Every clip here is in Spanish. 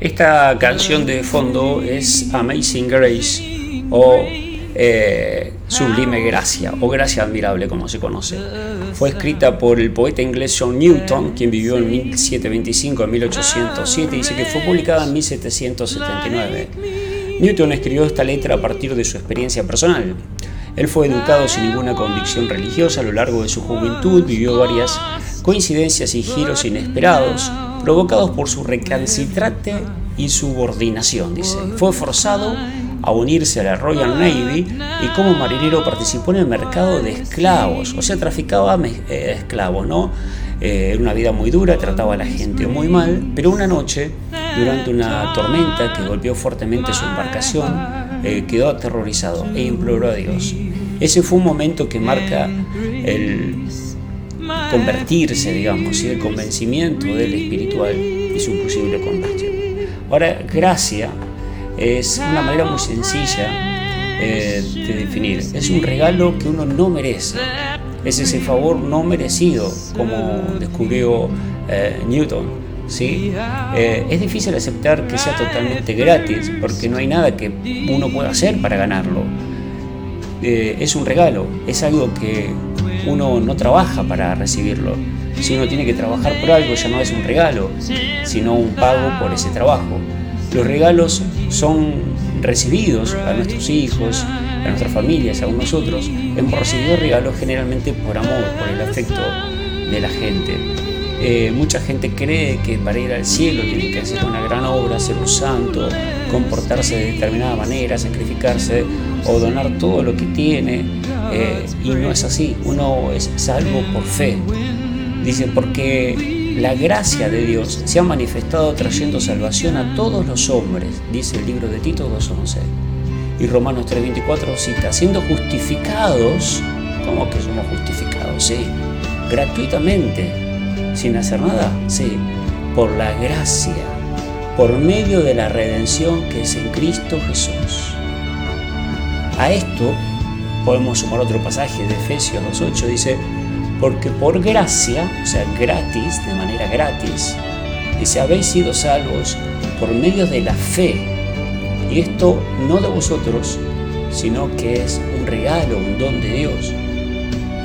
Esta canción de fondo es Amazing Grace o eh, Sublime Gracia o Gracia Admirable como se conoce. Fue escrita por el poeta inglés John Newton, quien vivió en 1725 a 1807 y dice que fue publicada en 1779. Newton escribió esta letra a partir de su experiencia personal. Él fue educado sin ninguna convicción religiosa a lo largo de su juventud, vivió varias coincidencias y giros inesperados provocados por su recalcitrante insubordinación, dice. Fue forzado a unirse a la Royal Navy y como marinero participó en el mercado de esclavos, o sea, traficaba eh, esclavos, ¿no? Eh, era una vida muy dura, trataba a la gente muy mal, pero una noche, durante una tormenta que golpeó fuertemente su embarcación, eh, quedó aterrorizado e imploró a Dios. Ese fue un momento que marca el convertirse, digamos, y el convencimiento del espiritual y su posible conversión. Ahora, gracia es una manera muy sencilla eh, de definir. Es un regalo que uno no merece. Es ese favor no merecido, como descubrió eh, Newton. ¿sí? Eh, es difícil aceptar que sea totalmente gratis, porque no hay nada que uno pueda hacer para ganarlo. es un regalo, es algo que uno no trabaja para recibirlo. Si uno tiene que trabajar por algo, ya no es un regalo, sino un pago por ese trabajo. Los regalos son recibidos a nuestros hijos, a nuestras familias, a nosotros. Hemos recibido regalos generalmente por amor, por el afecto de la gente. Eh, mucha gente cree que para ir al cielo tiene que hacer una gran obra, ser un santo, comportarse de determinada manera, sacrificarse o donar todo lo que tiene. Eh, y no es así, uno es salvo por fe. Dice, porque la gracia de Dios se ha manifestado trayendo salvación a todos los hombres, dice el libro de Tito 2.11. Y Romanos 3.24 cita, siendo justificados, ¿cómo que somos justificados? Sí, gratuitamente, sin hacer nada, sí, por la gracia, por medio de la redención que es en Cristo Jesús. A esto podemos sumar otro pasaje de Efesios 2.8, dice, porque por gracia, o sea, gratis, de manera gratis, dice, habéis sido salvos por medio de la fe. Y esto no de vosotros, sino que es un regalo, un don de Dios.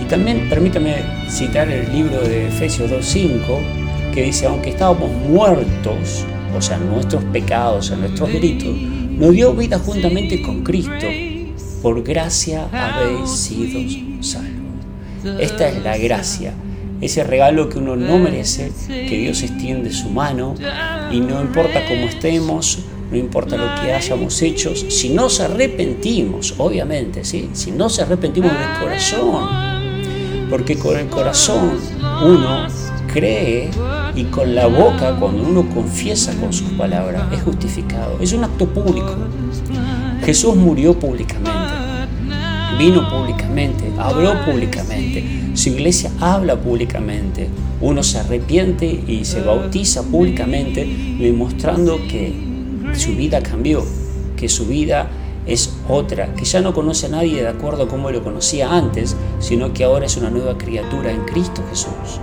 Y también permítame citar el libro de Efesios 2.5, que dice, aunque estábamos muertos, o sea, nuestros pecados, en nuestros delitos, nos dio vida juntamente con Cristo. Por gracia habéis sido salvos. Esta es la gracia, ese regalo que uno no merece, que Dios extiende su mano y no importa cómo estemos, no importa lo que hayamos hecho, si nos arrepentimos, obviamente, ¿sí? si nos arrepentimos del corazón, porque con el corazón uno cree y con la boca, cuando uno confiesa con sus palabras, es justificado. Es un acto público. Jesús murió públicamente vino públicamente, habló públicamente, su iglesia habla públicamente, uno se arrepiente y se bautiza públicamente, demostrando que su vida cambió, que su vida es otra, que ya no conoce a nadie de acuerdo a como lo conocía antes, sino que ahora es una nueva criatura en Cristo Jesús.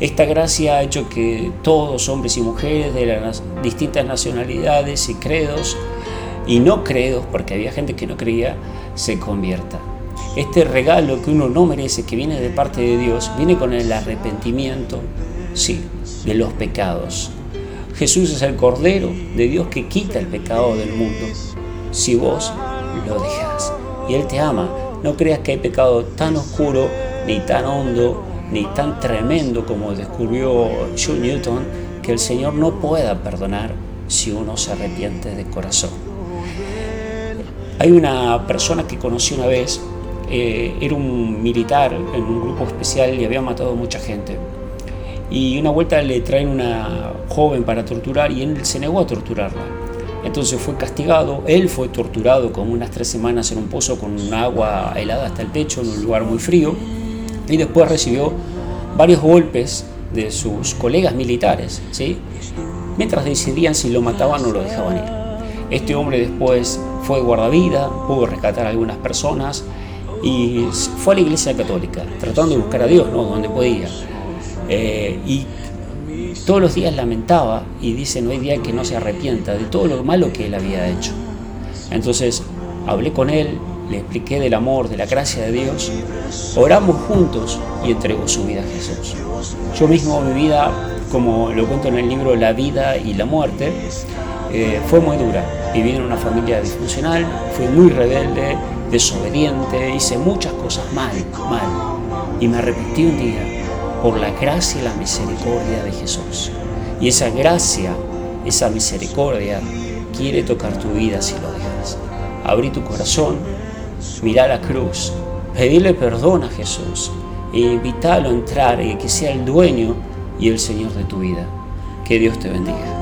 Esta gracia ha hecho que todos, hombres y mujeres de las distintas nacionalidades y credos, y no credos, porque había gente que no creía, se convierta. Este regalo que uno no merece, que viene de parte de Dios, viene con el arrepentimiento, sí, de los pecados. Jesús es el Cordero de Dios que quita el pecado del mundo. Si vos lo dejas y Él te ama, no creas que hay pecado tan oscuro, ni tan hondo, ni tan tremendo como descubrió John Newton, que el Señor no pueda perdonar si uno se arrepiente de corazón. Hay una persona que conocí una vez, eh, era un militar en un grupo especial y había matado mucha gente. Y una vuelta le traen una joven para torturar y él se negó a torturarla. Entonces fue castigado, él fue torturado como unas tres semanas en un pozo con agua helada hasta el pecho en un lugar muy frío y después recibió varios golpes de sus colegas militares, ¿sí? mientras decidían si lo mataban o lo dejaban ir. Este hombre después fue guardavida, pudo rescatar a algunas personas y fue a la iglesia católica, tratando de buscar a Dios, ¿no? Donde podía. Eh, y todos los días lamentaba y dice, no hay día que no se arrepienta de todo lo malo que él había hecho. Entonces hablé con él, le expliqué del amor, de la gracia de Dios, oramos juntos y entregó su vida a Jesús. Yo mismo mi vida, como lo cuento en el libro La vida y la muerte, eh, fue muy dura. Viví en una familia disfuncional, fui muy rebelde, desobediente, hice muchas cosas mal, mal. Y me arrepentí un día por la gracia y la misericordia de Jesús. Y esa gracia, esa misericordia, quiere tocar tu vida si lo dejas. Abrí tu corazón, mira la cruz, pedirle perdón a Jesús e invítalo a entrar y que sea el dueño y el Señor de tu vida. Que Dios te bendiga.